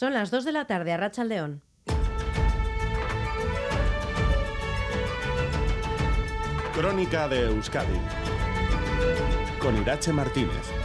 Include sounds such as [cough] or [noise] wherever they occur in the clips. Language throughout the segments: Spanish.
Son las 2 de la tarde a Rachaldeón. Crónica de Euskadi con Irache Martínez.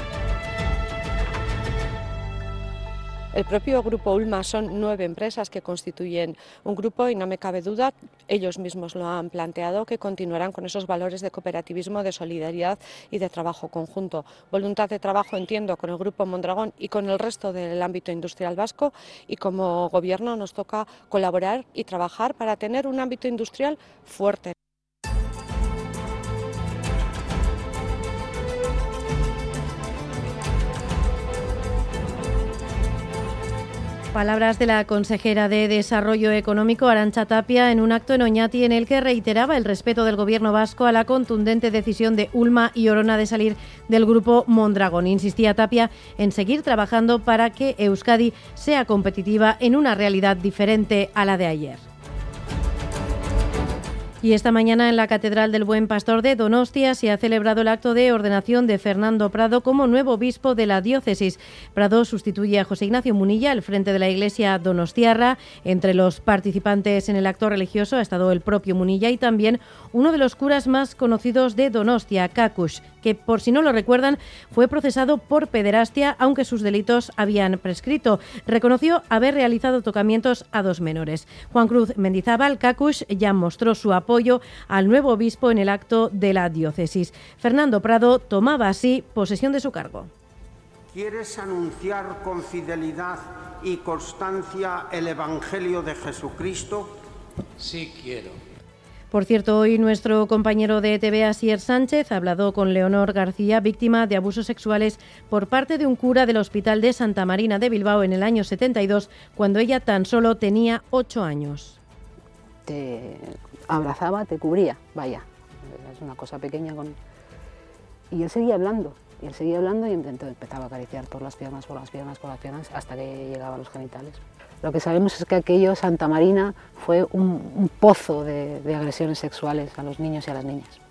El propio grupo Ulma son nueve empresas que constituyen un grupo y no me cabe duda, ellos mismos lo han planteado, que continuarán con esos valores de cooperativismo, de solidaridad y de trabajo conjunto. Voluntad de trabajo, entiendo, con el grupo Mondragón y con el resto del ámbito industrial vasco y como gobierno nos toca colaborar y trabajar para tener un ámbito industrial fuerte. Palabras de la consejera de Desarrollo Económico, Arancha Tapia, en un acto en Oñati en el que reiteraba el respeto del Gobierno vasco a la contundente decisión de Ulma y Orona de salir del grupo Mondragón. Insistía Tapia en seguir trabajando para que Euskadi sea competitiva en una realidad diferente a la de ayer. Y esta mañana en la Catedral del Buen Pastor de Donostia se ha celebrado el acto de ordenación de Fernando Prado como nuevo obispo de la diócesis. Prado sustituye a José Ignacio Munilla al frente de la iglesia donostiarra. Entre los participantes en el acto religioso ha estado el propio Munilla y también uno de los curas más conocidos de Donostia, Kakush, que por si no lo recuerdan fue procesado por pederastia aunque sus delitos habían prescrito. Reconoció haber realizado tocamientos a dos menores. Juan Cruz Mendizábal, Kakush, ya mostró su apoyo al nuevo obispo en el acto de la diócesis. Fernando Prado tomaba así posesión de su cargo. ¿Quieres anunciar con fidelidad y constancia el Evangelio de Jesucristo? Sí quiero. Por cierto, hoy nuestro compañero de TV, Asier Sánchez, ha hablado con Leonor García, víctima de abusos sexuales por parte de un cura del Hospital de Santa Marina de Bilbao en el año 72, cuando ella tan solo tenía ocho años. Te abrazaba, te cubría, vaya, es una cosa pequeña con... Y él seguía hablando, y él seguía hablando y empezaba a acariciar por las piernas, por las piernas, por las piernas, hasta que llegaba a los genitales. Lo que sabemos es que aquello, Santa Marina, fue un, pozo de agresiones sexuales a los niños y a las niñas.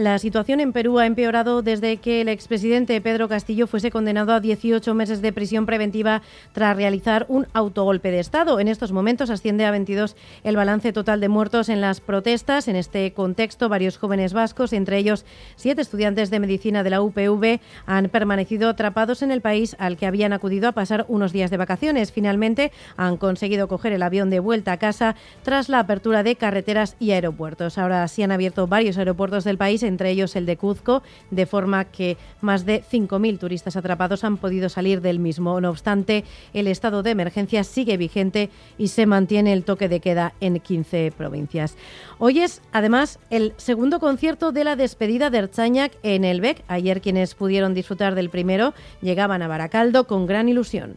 La situación en Perú ha empeorado desde que el expresidente Pedro Castillo fuese condenado a 18 meses de prisión preventiva tras realizar un autogolpe de Estado. En estos momentos asciende a 22 el balance total de muertos en las protestas. En este contexto, varios jóvenes vascos, entre ellos siete estudiantes de medicina de la UPV, han permanecido atrapados en el país al que habían acudido a pasar unos días de vacaciones. Finalmente, han conseguido coger el avión de vuelta a casa tras la apertura de carreteras y aeropuertos. Ahora sí han abierto varios aeropuertos del país entre ellos el de Cuzco, de forma que más de 5.000 turistas atrapados han podido salir del mismo. No obstante, el estado de emergencia sigue vigente y se mantiene el toque de queda en 15 provincias. Hoy es, además, el segundo concierto de la despedida de Erchañac en el BEC. Ayer quienes pudieron disfrutar del primero llegaban a Baracaldo con gran ilusión.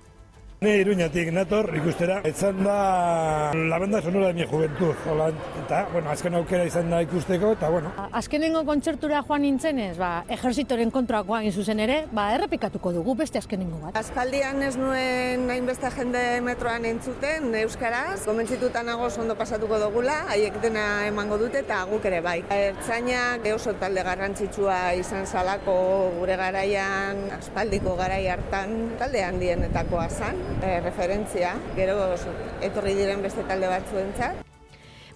Ni Iruñatik nator ikustera, izan da la banda sonora de mi juventud. Hola, eta, bueno, azken aukera izan da ikusteko, eta bueno. Azkenengo kontzertura joan nintzenez, ba, ejerzitoren kontraak joan zuzen ere, ba, errepikatuko dugu beste azkenengo bat. Aspaldian ez nuen hainbeste jende metroan entzuten, Euskaraz, gomentzituta nago ondo pasatuko dugula, haiek dena emango dute eta guk ere bai. Ertzainak oso talde garrantzitsua izan zalako gure garaian, aspaldiko garai hartan, talde handienetakoa zan, eh, referentzia, gero etorri diren beste talde batzuentzat.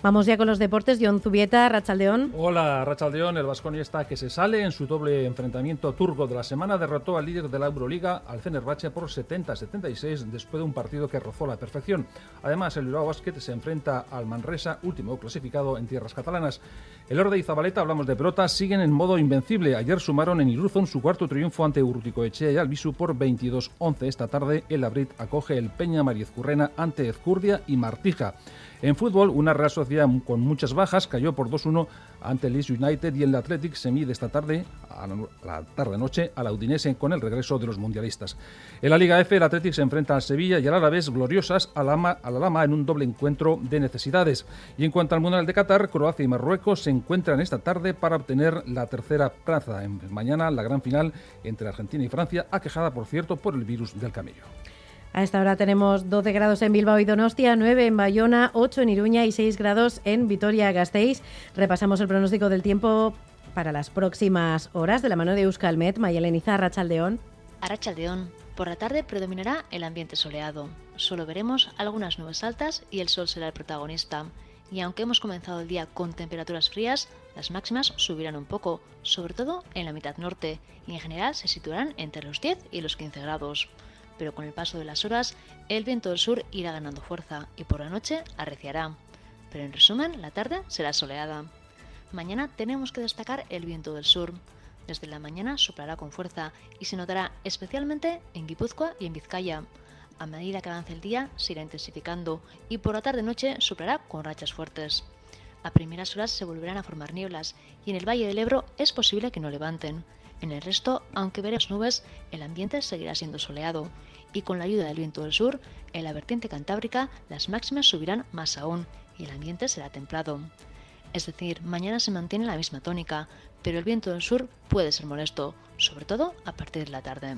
Vamos ya con los deportes. John Zubieta, Rachaldeón. Hola, Rachaldeón. El vasconista que se sale en su doble enfrentamiento turco de la semana derrotó al líder de la Euroliga, al Fenerbahce, por 70-76 después de un partido que rozó la perfección. Además, el Bilbao Basket se enfrenta al Manresa, último clasificado en tierras catalanas. El Orde y Zabaleta, hablamos de pelotas, siguen en modo invencible. Ayer sumaron en Iruzón su cuarto triunfo ante Urruticoechea y Albisu por 22-11. Esta tarde, el Abrit acoge el Peña Mariezcurrena ante Ezcurdia y Martija. En fútbol, una Real Sociedad con muchas bajas cayó por 2-1 ante el Leeds United y el Athletic se mide esta tarde, a la tarde-noche, a la Udinese con el regreso de los mundialistas. En la Liga F, el Athletic se enfrenta al Sevilla y al Alavés gloriosas a la, a la Lama en un doble encuentro de necesidades. Y en cuanto al Mundial de Qatar, Croacia y Marruecos se encuentran esta tarde para obtener la tercera plaza. Mañana, la gran final entre Argentina y Francia, aquejada, por cierto, por el virus del camello. A esta hora tenemos 12 grados en Bilbao y Donostia, 9 en Bayona, 8 en Iruña y 6 grados en Vitoria-Gasteiz. Repasamos el pronóstico del tiempo para las próximas horas de la mano de Euskalmet, Mayelen Izarra, Chaldeón. Arrachaldeón. Por la tarde predominará el ambiente soleado. Solo veremos algunas nubes altas y el sol será el protagonista. Y aunque hemos comenzado el día con temperaturas frías, las máximas subirán un poco, sobre todo en la mitad norte, y en general se situarán entre los 10 y los 15 grados. Pero con el paso de las horas, el viento del sur irá ganando fuerza y por la noche arreciará. Pero en resumen, la tarde será soleada. Mañana tenemos que destacar el viento del sur. Desde la mañana soplará con fuerza y se notará especialmente en Guipúzcoa y en Vizcaya. A medida que avance el día se irá intensificando y por la tarde-noche soplará con rachas fuertes. A primeras horas se volverán a formar nieblas y en el Valle del Ebro es posible que no levanten. En el resto, aunque veremos nubes, el ambiente seguirá siendo soleado y con la ayuda del viento del sur, en la vertiente cantábrica las máximas subirán más aún y el ambiente será templado. Es decir, mañana se mantiene la misma tónica, pero el viento del sur puede ser molesto, sobre todo a partir de la tarde.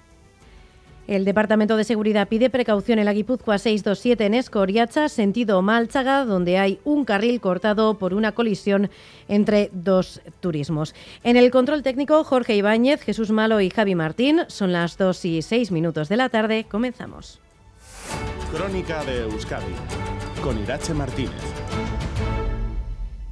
El Departamento de Seguridad pide precaución en la Guipúzcoa 627 en Escoriacha, sentido Malchaga, donde hay un carril cortado por una colisión entre dos turismos. En el control técnico, Jorge Ibáñez, Jesús Malo y Javi Martín. Son las 2 y 6 minutos de la tarde. Comenzamos. Crónica de Euskadi con Irache Martínez.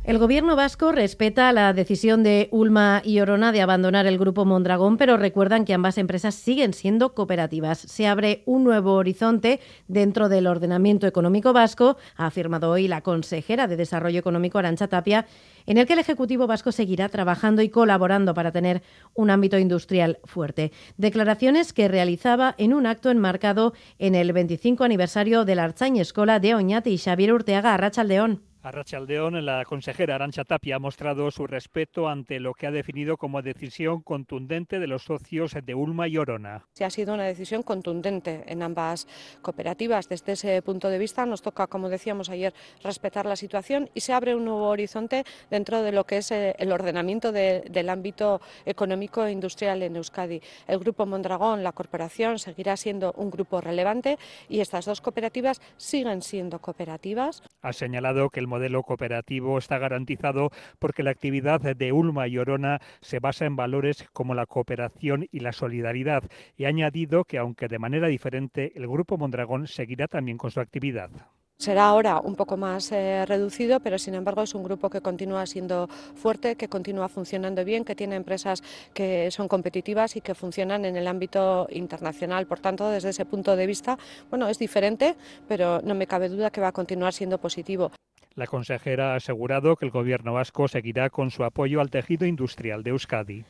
El gobierno vasco respeta la decisión de Ulma y Orona de abandonar el grupo Mondragón, pero recuerdan que ambas empresas siguen siendo cooperativas. Se abre un nuevo horizonte dentro del ordenamiento económico vasco, ha afirmado hoy la consejera de Desarrollo Económico Arancha Tapia, en el que el Ejecutivo vasco seguirá trabajando y colaborando para tener un ámbito industrial fuerte. Declaraciones que realizaba en un acto enmarcado en el 25 aniversario de la Archañ Escola de Oñate y Xavier Urteaga, Arrachaldeón. A Rachaldeón, la consejera Arancha Tapia ha mostrado su respeto ante lo que ha definido como decisión contundente de los socios de Ulma y Orona. Sí, ha sido una decisión contundente en ambas cooperativas. Desde ese punto de vista nos toca, como decíamos ayer, respetar la situación y se abre un nuevo horizonte dentro de lo que es eh, el ordenamiento de, del ámbito económico e industrial en Euskadi. El Grupo Mondragón, la corporación, seguirá siendo un grupo relevante y estas dos cooperativas siguen siendo cooperativas. Ha señalado que el modelo cooperativo está garantizado porque la actividad de Ulma y Orona se basa en valores como la cooperación y la solidaridad y ha añadido que aunque de manera diferente el Grupo Mondragón seguirá también con su actividad. Será ahora un poco más eh, reducido, pero sin embargo es un grupo que continúa siendo fuerte, que continúa funcionando bien, que tiene empresas que son competitivas y que funcionan en el ámbito internacional. Por tanto, desde ese punto de vista, bueno, es diferente, pero no me cabe duda que va a continuar siendo positivo. La consejera ha asegurado que el Gobierno vasco seguirá con su apoyo al tejido industrial de Euskadi.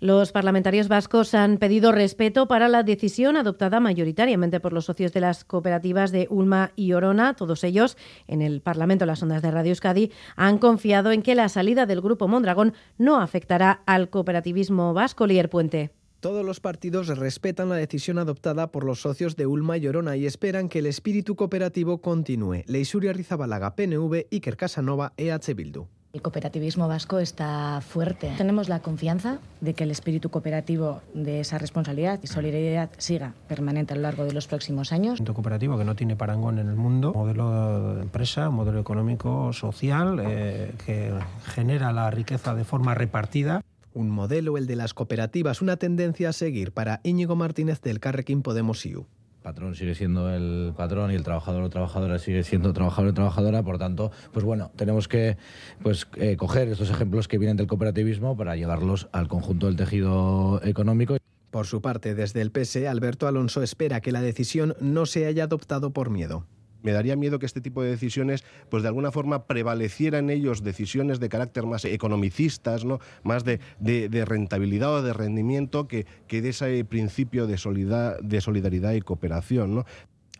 Los parlamentarios vascos han pedido respeto para la decisión adoptada mayoritariamente por los socios de las cooperativas de Ulma y Orona. Todos ellos, en el Parlamento, las ondas de Radio Euskadi, han confiado en que la salida del Grupo Mondragón no afectará al cooperativismo vasco. Lier Puente. Todos los partidos respetan la decisión adoptada por los socios de Ulma y Orona y esperan que el espíritu cooperativo continúe. Leisuria Rizabalaga, PNV, Iker Casanova, EH Bildu. El cooperativismo vasco está fuerte. Tenemos la confianza de que el espíritu cooperativo de esa responsabilidad y solidaridad siga permanente a lo largo de los próximos años. Un cooperativo que no tiene parangón en el mundo, modelo de empresa, modelo económico, social, eh, que genera la riqueza de forma repartida. Un modelo, el de las cooperativas, una tendencia a seguir para Íñigo Martínez del Carrequín Podemos IU patrón sigue siendo el patrón y el trabajador o trabajadora sigue siendo trabajador o trabajadora, por tanto, pues bueno, tenemos que pues eh, coger estos ejemplos que vienen del cooperativismo para llevarlos al conjunto del tejido económico. Por su parte, desde el PSE, Alberto Alonso espera que la decisión no se haya adoptado por miedo me daría miedo que este tipo de decisiones, pues de alguna forma prevalecieran en ellos decisiones de carácter más economicistas, ¿no? más de, de, de rentabilidad o de rendimiento que, que de ese principio de, solidar, de solidaridad y cooperación. ¿no?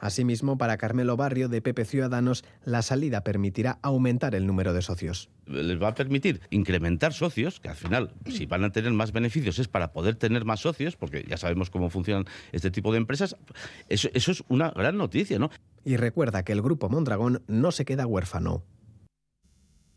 Asimismo, para Carmelo Barrio de Pepe Ciudadanos, la salida permitirá aumentar el número de socios. Les va a permitir incrementar socios, que al final, si van a tener más beneficios, es para poder tener más socios, porque ya sabemos cómo funcionan este tipo de empresas. Eso, eso es una gran noticia, ¿no? Y recuerda que el Grupo Mondragón no se queda huérfano.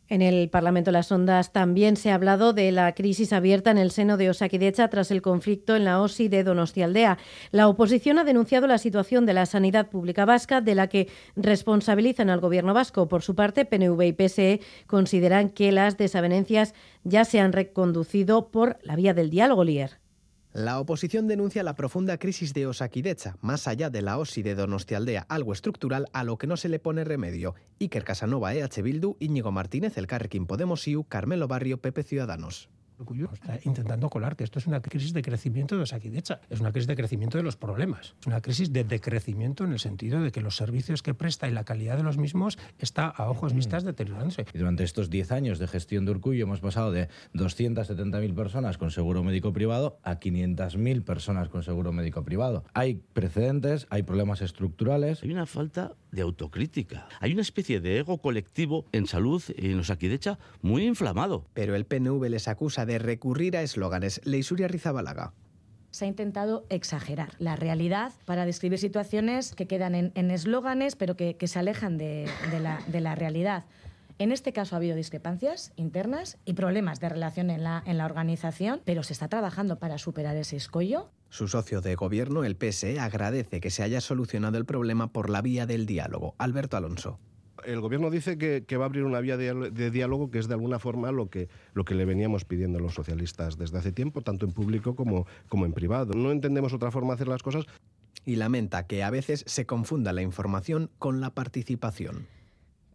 En el Parlamento Las Ondas también se ha hablado de la crisis abierta en el seno de Osakidecha tras el conflicto en la OSI de Donostialdea. La oposición ha denunciado la situación de la sanidad pública vasca, de la que responsabilizan al gobierno vasco. Por su parte, PNV y PSE consideran que las desavenencias ya se han reconducido por la vía del diálogo, Lier. La oposición denuncia la profunda crisis de Osakidecha, más allá de la OSI de Donostialdea, algo estructural a lo que no se le pone remedio. Iker Casanova, EH Bildu, Íñigo Martínez, El Carrequín Podemos IU, Carmelo Barrio, Pepe Ciudadanos. Está intentando colar que esto es una crisis de crecimiento de Osakidecha, es una crisis de crecimiento de los problemas, es una crisis de decrecimiento en el sentido de que los servicios que presta y la calidad de los mismos está a ojos vistas deteriorándose. Y durante estos 10 años de gestión de Urcullo hemos pasado de 270.000 personas con seguro médico privado a 500.000 personas con seguro médico privado. Hay precedentes, hay problemas estructurales. Hay una falta de autocrítica. Hay una especie de ego colectivo en salud en Osakidecha muy inflamado. Pero el PNV les acusa de recurrir a eslóganes. Leisuria Rizabalaga se ha intentado exagerar la realidad para describir situaciones que quedan en eslóganes, pero que, que, se alejan de, de, la, de, la, realidad. En este caso ha habido discrepancias internas y problemas de relación en la, en la organización, pero se está trabajando para superar ese escollo. Su socio de gobierno, el PSE, agradece que se haya solucionado el problema por la vía del diálogo. Alberto Alonso el gobierno dice que, que, va a abrir una vía de, de, diálogo que es de alguna forma lo que, lo que le veníamos pidiendo a los socialistas desde hace tiempo, tanto en público como, como en privado. No entendemos otra forma de hacer las cosas. Y lamenta que a veces se confunda la información con la participación.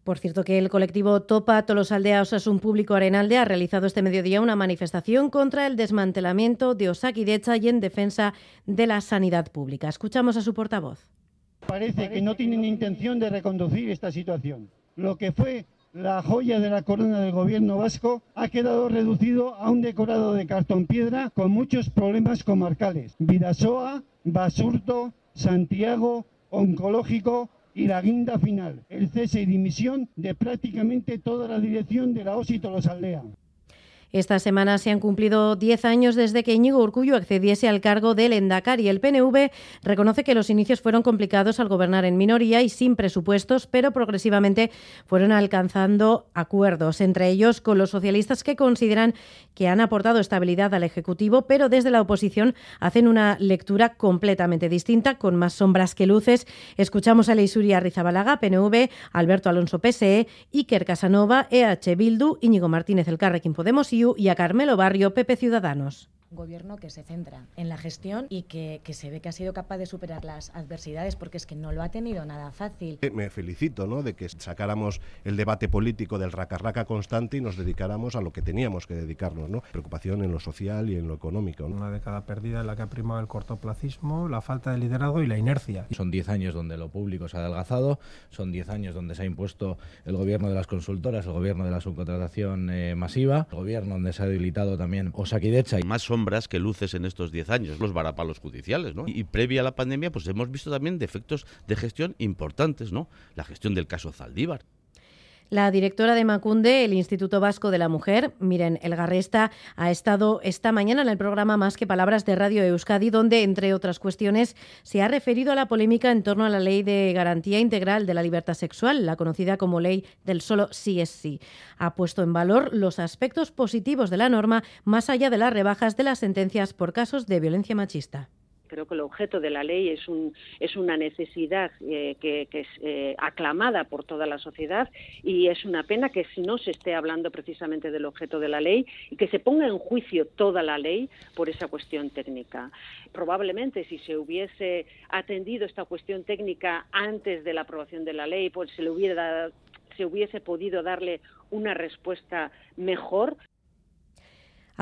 Por cierto, que el colectivo Topa Tolosaldea Osasun Público Arenalde ha realizado este mediodía una manifestación contra el desmantelamiento de Osakidecha y en defensa de la sanidad pública. Escuchamos a su portavoz. Parece que no tienen intención de reconducir esta situación. Lo que fue la joya de la corona del gobierno vasco ha quedado reducido a un decorado de cartón piedra con muchos problemas comarcales. Vidasoa, Basurto, Santiago, Oncológico, y la guinda final, el cese y dimisión de prácticamente toda la dirección de la OSI Tolosaldea. Esta semana se han cumplido 10 años desde que Íñigo Urcullo accediese al cargo del Endacar y el PNV reconoce que los inicios fueron complicados al gobernar en minoría y sin presupuestos, pero progresivamente fueron alcanzando acuerdos, entre ellos con los socialistas que consideran que han aportado estabilidad al Ejecutivo, pero desde la oposición hacen una lectura completamente distinta, con más sombras que luces. Escuchamos a Leisuria Rizabalaga, PNV, Alberto Alonso PSE, Iker Casanova, EH Bildu, Íñigo Martínez El Carrequín Podemos y y a Carmelo Barrio, Pepe Ciudadanos un gobierno que se centra en la gestión y que, que, se ve que ha sido capaz de superar las adversidades porque es que no lo ha tenido nada fácil. Me felicito ¿no? de que sacáramos el debate político del raca-raca constante y nos dedicáramos a lo que teníamos que dedicarnos, ¿no? preocupación en lo social y en lo económico. ¿no? Una década perdida en la que ha primado el cortoplacismo, la falta de liderazgo y la inercia. Son 10 años donde lo público se ha adelgazado, son 10 años donde se ha impuesto el gobierno de las consultoras, el gobierno de la subcontratación eh, masiva, el gobierno donde se ha debilitado también Osakidecha. Y más sombras que luces en estos 10 años, los varapalos judiciales, ¿no? Y, previa a la pandemia, pues hemos visto también defectos de gestión importantes, ¿no? La gestión del caso Zaldívar. La directora de Macunde, el Instituto Vasco de la Mujer, Miren Elgarresta, ha estado esta mañana en el programa Más que Palabras de Radio Euskadi, donde, entre otras cuestiones, se ha referido a la polémica en torno a la Ley de Garantía Integral de la Libertad Sexual, la conocida como Ley del Solo Sí es Sí. Ha puesto en valor los aspectos positivos de la norma, más allá de las rebajas de las sentencias por casos de violencia machista creo que el objeto de la ley es, un, es una necesidad eh, que, es eh, aclamada por toda la sociedad y es una pena que no se esté hablando precisamente del objeto de la ley y que se ponga en juicio toda la ley por esa cuestión técnica. Probablemente si se hubiese atendido esta cuestión técnica antes de la aprobación de la ley, pues se le hubiera se hubiese podido darle una respuesta mejor,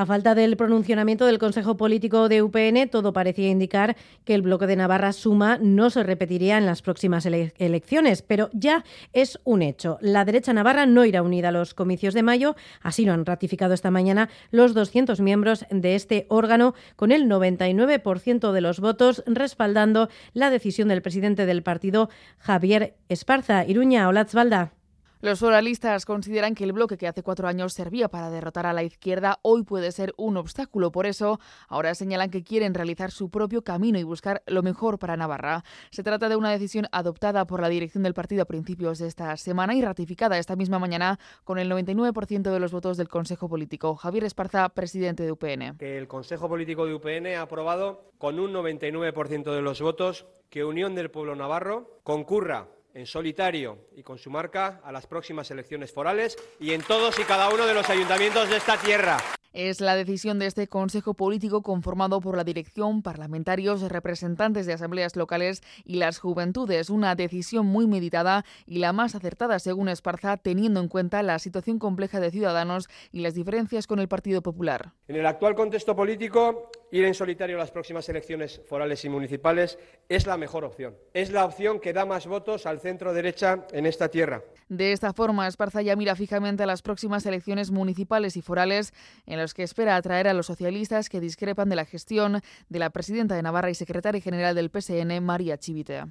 a falta del pronunciamiento del Consejo Político de UPN, todo parecía indicar que el bloque de Navarra Suma no se repetiría en las próximas ele elecciones, pero ya es un hecho. La derecha navarra no irá unida a los comicios de mayo, así lo han ratificado esta mañana los 200 miembros de este órgano, con el 99% de los votos respaldando la decisión del presidente del partido, Javier Esparza. Iruña, Olatzvalda. Los oralistas consideran que el bloque que hace cuatro años servía para derrotar a la izquierda hoy puede ser un obstáculo. Por eso, ahora señalan que quieren realizar su propio camino y buscar lo mejor para Navarra. Se trata de una decisión adoptada por la dirección del partido a principios de esta semana y ratificada esta misma mañana con el 99% de los votos del Consejo Político. Javier Esparza, presidente de UPN. Que el Consejo Político de UPN ha aprobado con un 99% de los votos que Unión del Pueblo Navarro concurra en solitario y con su marca a las próximas elecciones forales y en todos y cada uno de los ayuntamientos de esta tierra. Es la decisión de este Consejo Político conformado por la dirección, parlamentarios, representantes de asambleas locales y las juventudes. Una decisión muy meditada y la más acertada, según Esparza, teniendo en cuenta la situación compleja de Ciudadanos y las diferencias con el Partido Popular. En el actual contexto político, ir en solitario a las próximas elecciones forales y municipales es la mejor opción. Es la opción que da más votos al centro derecha en esta tierra. De esta forma, Esparza ya mira fijamente a las próximas elecciones municipales y forales en los que espera atraer a los socialistas que discrepan de la gestión de la presidenta de Navarra y secretaria general del PSN, María Chivitea.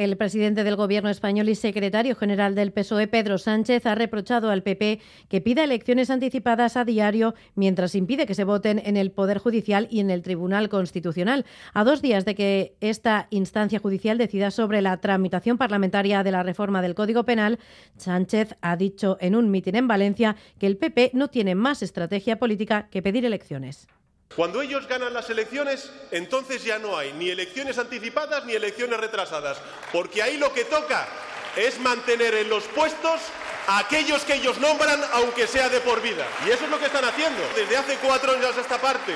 El presidente del Gobierno español y secretario general del PSOE, Pedro Sánchez, ha reprochado al PP que pida elecciones anticipadas a diario mientras impide que se voten en el Poder Judicial y en el Tribunal Constitucional. A dos días de que esta instancia judicial decida sobre la tramitación parlamentaria de la reforma del Código Penal, Sánchez ha dicho en un mitin en Valencia que el PP no tiene más estrategia política que pedir elecciones. Cuando ellos ganan las elecciones, entonces ya no hay ni elecciones anticipadas ni elecciones retrasadas, porque ahí lo que toca es mantener en los puestos a aquellos que ellos nombran, aunque sea de por vida. Y eso es lo que están haciendo desde hace cuatro años esta parte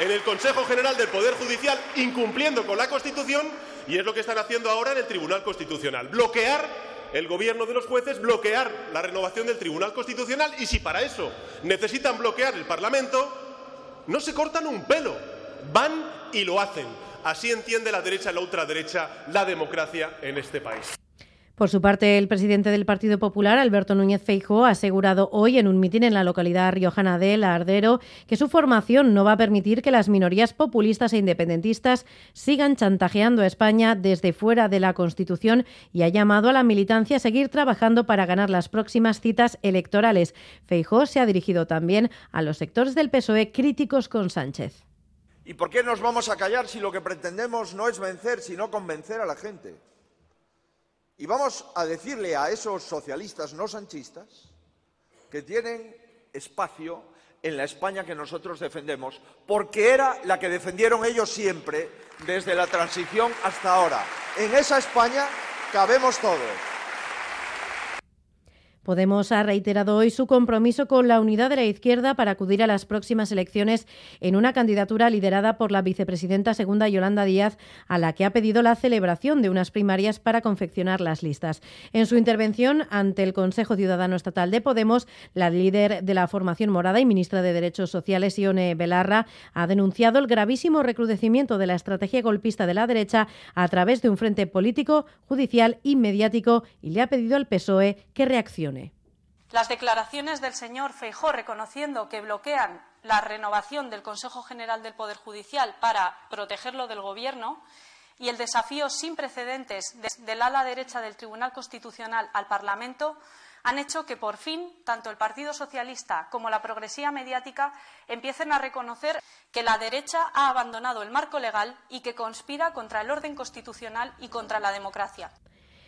en el Consejo General del Poder Judicial, incumpliendo con la Constitución, y es lo que están haciendo ahora en el Tribunal Constitucional. Bloquear el gobierno de los jueces, bloquear la renovación del Tribunal Constitucional, y si para eso necesitan bloquear el Parlamento, no se cortan un pelo, van y lo hacen. Así entiende la derecha y la ultraderecha la democracia en este país. Por su parte, el presidente del Partido Popular, Alberto Núñez Feijóo, ha asegurado hoy en un mitin en la localidad riojana de Lardero que su formación no va a permitir que las minorías populistas e independentistas sigan chantajeando a España desde fuera de la Constitución y ha llamado a la militancia a seguir trabajando para ganar las próximas citas electorales. Feijóo se ha dirigido también a los sectores del PSOE críticos con Sánchez. ¿Y por qué nos vamos a callar si lo que pretendemos no es vencer, sino convencer a la gente? Y vamos a decirle a esos socialistas no sanchistas que tienen espacio en la España que nosotros defendemos, porque era la que defendieron ellos siempre desde la transición hasta ahora. En esa España cabemos todos. Podemos ha reiterado hoy su compromiso con la unidad de la izquierda para acudir a las próximas elecciones en una candidatura liderada por la vicepresidenta segunda Yolanda Díaz, a la que ha pedido la celebración de unas primarias para confeccionar las listas. En su intervención ante el Consejo Ciudadano Estatal de Podemos, la líder de la formación morada y ministra de Derechos Sociales, Ione Belarra, ha denunciado el gravísimo recrudecimiento de la estrategia golpista de la derecha a través de un frente político, judicial y mediático y le ha pedido al PSOE que reaccione. Las declaraciones del señor Feijó reconociendo que bloquean la renovación del Consejo General del Poder Judicial para protegerlo del Gobierno y el desafío sin precedentes del ala derecha del Tribunal Constitucional al Parlamento han hecho que, por fin, tanto el Partido Socialista como la progresía mediática empiecen a reconocer que la derecha ha abandonado el marco legal y que conspira contra el orden constitucional y contra la democracia.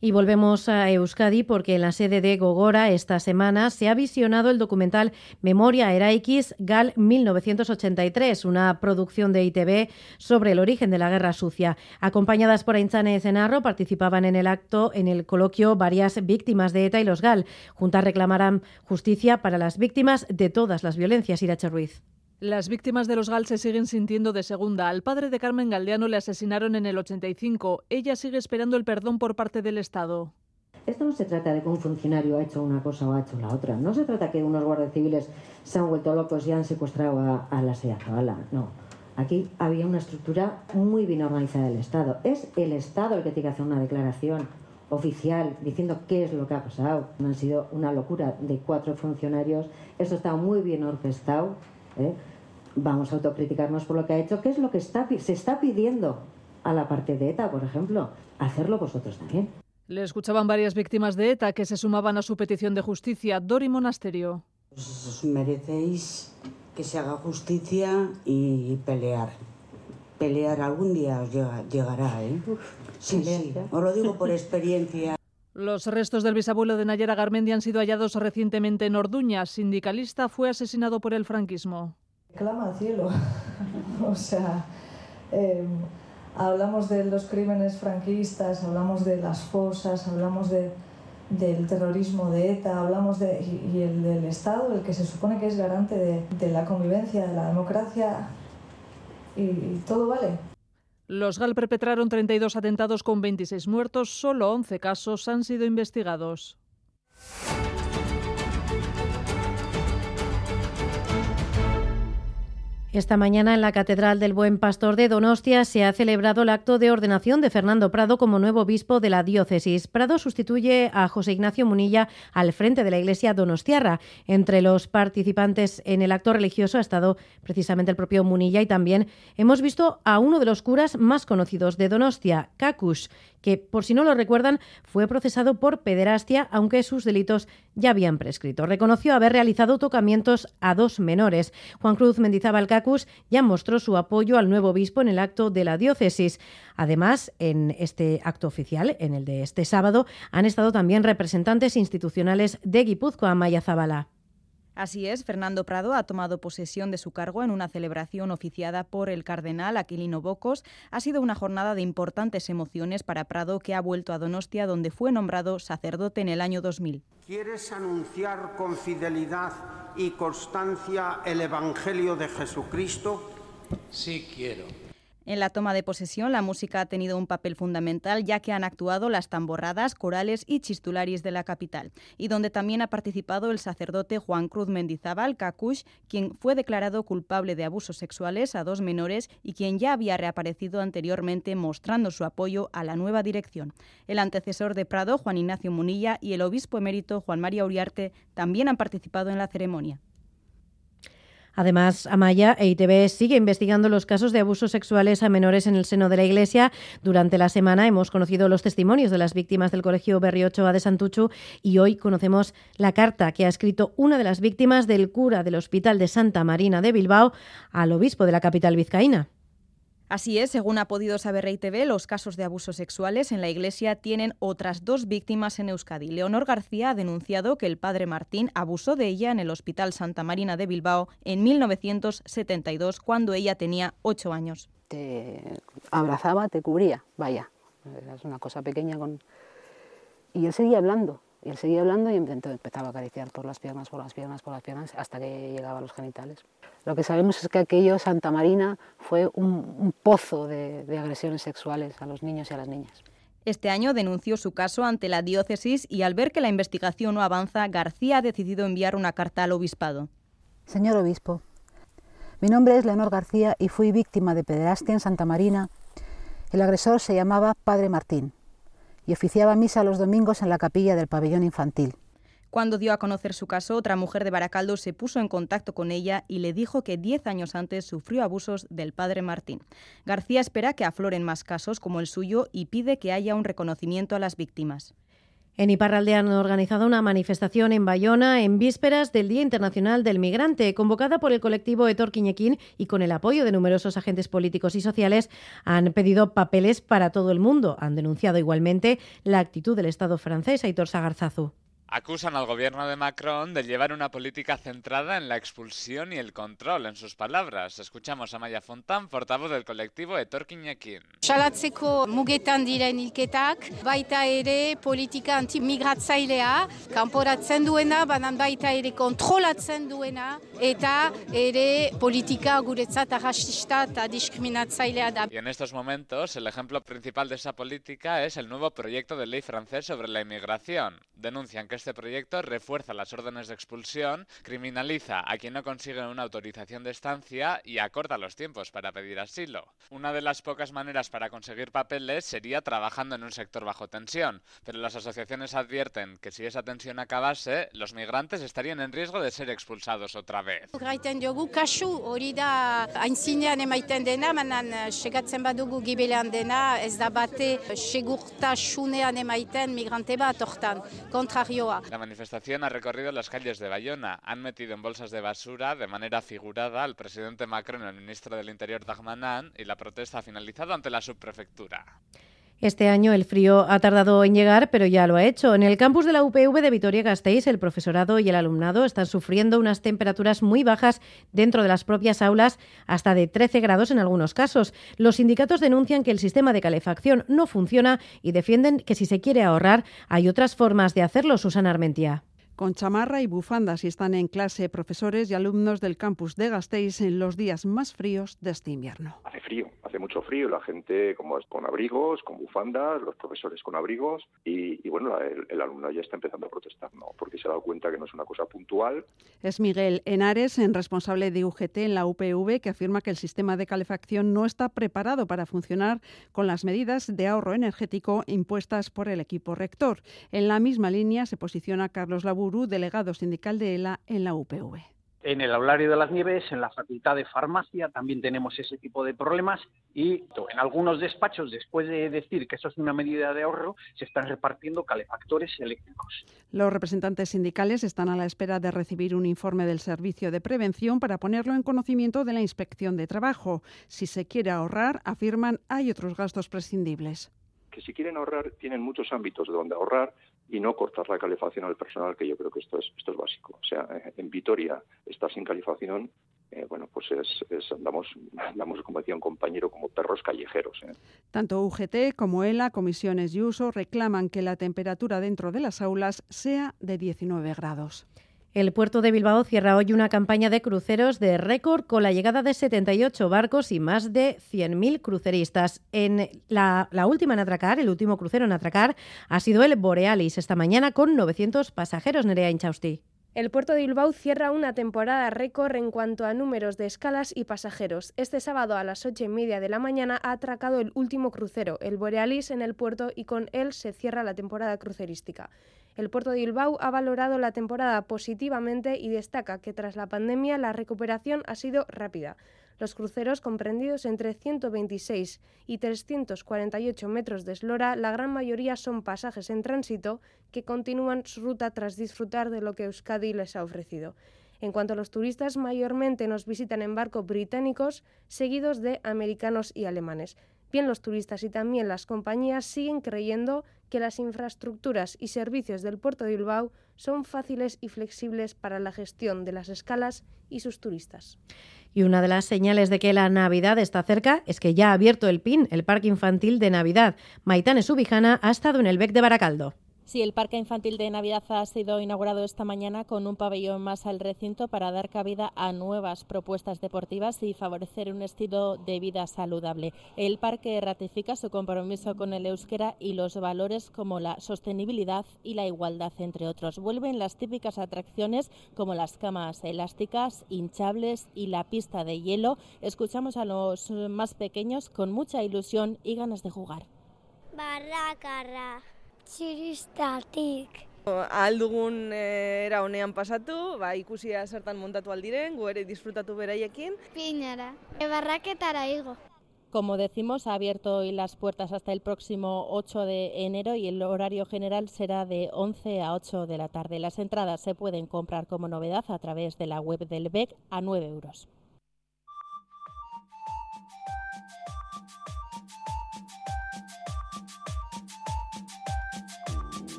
Y volvemos a Euskadi porque en la sede de Gogora esta semana se ha visionado el documental Memoria Eraikis Gal 1983, una producción de ITV sobre el origen de la Guerra Sucia. Acompañadas por Aintzane Cenarro, participaban en el acto, en el coloquio, varias víctimas de ETA y los Gal. Juntas reclamarán justicia para las víctimas de todas las violencias. Irache Ruiz. Las víctimas de los GAL se siguen sintiendo de segunda. Al padre de Carmen Galdeano le asesinaron en el 85. Ella sigue esperando el perdón por parte del Estado. Esto no se trata de que un funcionario ha hecho una cosa o ha hecho la otra. No se trata que unos guardias civiles se han vuelto locos y han secuestrado a, la Zabala. No. Aquí había una estructura muy bien organizada del Estado. Es el Estado el que tiene que hacer una declaración oficial diciendo qué es lo que ha pasado. Han sido una locura de cuatro funcionarios. Esto está muy bien orquestado. ¿Eh? Vamos a autocriticarnos por lo que ha hecho. ¿Qué es lo que está, se está pidiendo a la parte de ETA, por ejemplo? Hacerlo vosotros también. Le escuchaban varias víctimas de ETA que se sumaban a su petición de justicia. Dori Monasterio. Os merecéis que se haga justicia y pelear. Pelear algún día os llegará, ¿eh? Sí, sí, os lo digo por [laughs] experiencia. Los restos del bisabuelo de Nayara Garmendi han sido hallados recientemente en Orduña. Sindicalista fue asesinado por el franquismo. Clama al cielo. [laughs] o sea, eh, hablamos de los crímenes franquistas, hablamos de las fosas, hablamos de, del terrorismo de ETA, hablamos de, y, el del Estado, el que se supone que es garante de, de la convivencia, de la democracia, y, y todo vale. Los GAL perpetraron 32 atentados con 26 muertos, solo 11 casos han sido investigados. Esta mañana en la Catedral del Buen Pastor de Donostia se ha celebrado el acto de ordenación de Fernando Prado como nuevo obispo de la diócesis. Prado sustituye a José Ignacio Munilla al frente de la Iglesia donostiarra. Entre los participantes en el acto religioso ha estado precisamente el propio Munilla y también hemos visto a uno de los curas más conocidos de Donostia, Kakush, que, por si no lo recuerdan, fue procesado por pederastia, aunque sus delitos ya habían prescrito. Reconoció haber realizado tocamientos a dos menores. Juan Cruz Mendizábal Cacus ya mostró su apoyo al nuevo obispo en el acto de la diócesis. Además, en este acto oficial, en el de este sábado, han estado también representantes institucionales de Guipúzcoa, Maya Zabala. Así es, Fernando Prado ha tomado posesión de su cargo en una celebración oficiada por el cardenal Aquilino Bocos. Ha sido una jornada de importantes emociones para Prado, que ha vuelto a Donostia, donde fue nombrado sacerdote en el año 2000. ¿Quieres anunciar con fidelidad y constancia el Evangelio de Jesucristo? Sí quiero. En la toma de posesión, la música ha tenido un papel fundamental, ya que han actuado las tamborradas, corales y chistularis de la capital, y donde también ha participado el sacerdote Juan Cruz Mendizábal Cacush, quien fue declarado culpable de abusos sexuales a dos menores y quien ya había reaparecido anteriormente mostrando su apoyo a la nueva dirección. El antecesor de Prado, Juan Ignacio Munilla, y el obispo emérito Juan María Uriarte también han participado en la ceremonia. Además, Amaya, EITB sigue investigando los casos de abusos sexuales a menores en el seno de la Iglesia. Durante la semana hemos conocido los testimonios de las víctimas del Colegio Berriochoa de Santuchu y hoy conocemos la carta que ha escrito una de las víctimas del cura del Hospital de Santa Marina de Bilbao al obispo de la capital vizcaína. Así es, según ha podido saber Rey TV, los casos de abusos sexuales en la Iglesia tienen otras dos víctimas en Euskadi. Leonor García ha denunciado que el padre Martín abusó de ella en el Hospital Santa Marina de Bilbao en 1972, cuando ella tenía ocho años. Te abrazaba, te cubría, vaya, es una cosa pequeña con... Y él seguía hablando, y él seguía hablando y empezaba a acariciar por las piernas, por las piernas, por las piernas, hasta que llegaba a los genitales. Lo que sabemos es que aquello, Santa Marina, fue un, un pozo de, de agresiones sexuales a los niños y a las niñas. Este año denunció su caso ante la diócesis y al ver que la investigación no avanza, García ha decidido enviar una carta al obispado. Señor obispo, mi nombre es Leonor García y fui víctima de pederastia en Santa Marina. El agresor se llamaba Padre Martín y oficiaba misa los domingos en la capilla del pabellón infantil. Cuando dio a conocer su caso, otra mujer de Baracaldo se puso en contacto con ella y le dijo que 10 años antes sufrió abusos del padre Martín. García espera que afloren más casos como el suyo y pide que haya un reconocimiento a las víctimas. En Iparralde han organizado una manifestación en Bayona en vísperas del Día Internacional del Migrante, convocada por el colectivo Etor Quiñequín y con el apoyo de numerosos agentes políticos y sociales, han pedido papeles para todo el mundo. Han denunciado igualmente la actitud del Estado francés, Aitor Sagarzazu acusan al gobierno de Macron de llevar una política centrada en la expulsión y el control, en sus palabras. Escuchamos a Maya Fontán, portavoz del colectivo Etorkinekin. Salatzeko mugetan diren hilketak, baita ere politika antimigratzailea, kanporatzen duena, banan baita ere kontrolatzen duena, eta ere politika guretzat arrastista eta diskriminatzailea da. Y en estos momentos, el ejemplo principal de esa política es el nuevo proyecto de ley francés sobre la inmigración. Denuncian que este proyecto refuerza las órdenes de expulsión, criminaliza a quien no consigue una autorización de estancia y acorta los tiempos para pedir asilo. Una de las pocas maneras para conseguir papeles sería trabajando en un sector bajo tensión, pero las asociaciones advierten que si esa tensión acabase, los migrantes estarían en riesgo de ser expulsados otra vez. Hortan, kontrario la manifestación ha recorrido las calles de Bayona. Han metido en bolsas de basura de manera figurada al presidente Macron, el ministro del Interior Dagmanan, y la protesta ha finalizado ante la subprefectura. Este año el frío ha tardado en llegar, pero ya lo ha hecho. En el campus de la UPV de Vitoria-Gasteiz, el profesorado y el alumnado están sufriendo unas temperaturas muy bajas dentro de las propias aulas, hasta de 13 grados en algunos casos. Los sindicatos denuncian que el sistema de calefacción no funciona y defienden que si se quiere ahorrar, hay otras formas de hacerlo, Susana Armentia con chamarra y bufandas y están en clase profesores y alumnos del campus de Gasteiz en los días más fríos de este invierno. Hace frío, hace mucho frío, la gente como es con abrigos, con bufandas, los profesores con abrigos y, bueno, el, el, alumno ya está empezando a protestar, ¿no? Porque se ha dado cuenta que no es una cosa puntual. Es Miguel Henares, en responsable de UGT en la UPV, que afirma que el sistema de calefacción no está preparado para funcionar con las medidas de ahorro energético impuestas por el equipo rector. En la misma línea se posiciona Carlos Delegado sindical de ELA en la UPV. En el aulario de las Nieves, en la Facultad de Farmacia, también tenemos ese tipo de problemas y en algunos despachos, después de decir que eso es una medida de ahorro, se están repartiendo calefactores eléctricos. Los representantes sindicales están a la espera de recibir un informe del Servicio de Prevención para ponerlo en conocimiento de la Inspección de Trabajo. Si se quiere ahorrar, afirman, hay otros gastos prescindibles que si quieren ahorrar tienen muchos ámbitos de donde ahorrar y no cortar la calefacción al personal, que yo creo que esto es, esto es básico. O sea, eh, en Vitoria estar sin calefacción, eh, bueno, pues es, andamos, [laughs] andamos, como decía un compañero, como perros callejeros. ¿eh? Tanto UGT como ELA, Comisiones y Uso reclaman que la temperatura dentro de las aulas sea de 19 grados. El puerto de Bilbao cierra hoy una campaña de cruceros de récord con la llegada de 78 barcos y más de 100.000 cruceristas. En la, última en atracar, el último crucero en atracar, ha sido el Borealis esta mañana con 900 pasajeros, Nerea Inchausti. El puerto de Bilbao cierra una temporada récord en cuanto a números de escalas y pasajeros. Este sábado a las ocho y media de la mañana ha atracado el último crucero, el Borealis, en el puerto y con él se cierra la temporada crucerística. El puerto de Bilbao ha valorado la temporada positivamente y destaca que tras la pandemia la recuperación ha sido rápida. Los cruceros comprendidos entre 126 y 348 metros de eslora, la gran mayoría son pasajes en tránsito que continúan su ruta tras disfrutar de lo que Euskadi les ha ofrecido. En cuanto a los turistas, mayormente nos visitan en barcos británicos, seguidos de americanos y alemanes. Bien los turistas y también las compañías siguen creyendo que las infraestructuras y servicios del puerto de Bilbao son fáciles y flexibles para la gestión de las escalas y sus turistas. Y una de las señales de que la Navidad está cerca es que ya ha abierto el PIN, el Parque Infantil de Navidad. Maitane Subijana ha estado en el BEC de Baracaldo. Sí, el Parque Infantil de Navidad ha sido inaugurado esta mañana con un pabellón más al recinto para dar cabida a nuevas propuestas deportivas y favorecer un estilo de vida saludable. El parque ratifica su compromiso con el euskera y los valores como la sostenibilidad y la igualdad, entre otros. Vuelven las típicas atracciones como las camas elásticas, hinchables y la pista de hielo. Escuchamos a los más pequeños con mucha ilusión y ganas de jugar. Barracarra. Txiristatik. Aldugun eh, era honean pasatu, ba, ikusia zertan montatu aldiren, gu ere disfrutatu beraiekin. Pinara, barraketara igo. Como decimos, ha abierto hoy las puertas hasta el próximo 8 de enero y el horario general será de 11 a 8 de la tarde. Las entradas se pueden comprar como novedad a través de la web del BEC a 9 euros.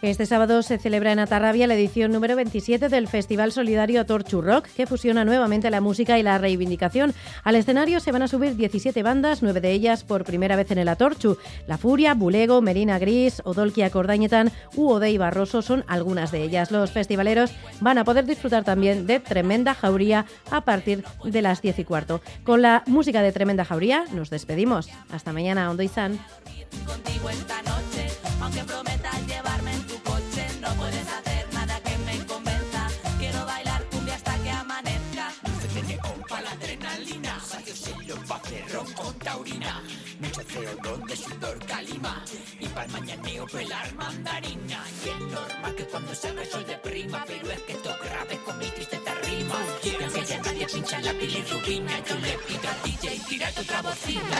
Este sábado se celebra en Atarrabia la edición número 27 del Festival Solidario Torchu Rock, que fusiona nuevamente la música y la reivindicación. Al escenario se van a subir 17 bandas, nueve de ellas por primera vez en el Atorchu. La Furia, Bulego, Merina Gris, Odolkia Cordañetan u Odey Barroso son algunas de ellas. Los festivaleros van a poder disfrutar también de Tremenda Jauría a partir de las 10 y cuarto. Con la música de Tremenda Jauría nos despedimos. Hasta mañana, Ondo San. Taurina. Mucho CO2 de sudor calima, y para mañaneo pelar mandarina. Y es normal que cuando se el sol prima, pero es que esto grave con mi tristeza rima. Y aunque ya nadie pincha la bilirrubina, yo le pido al DJ tira otra bocina.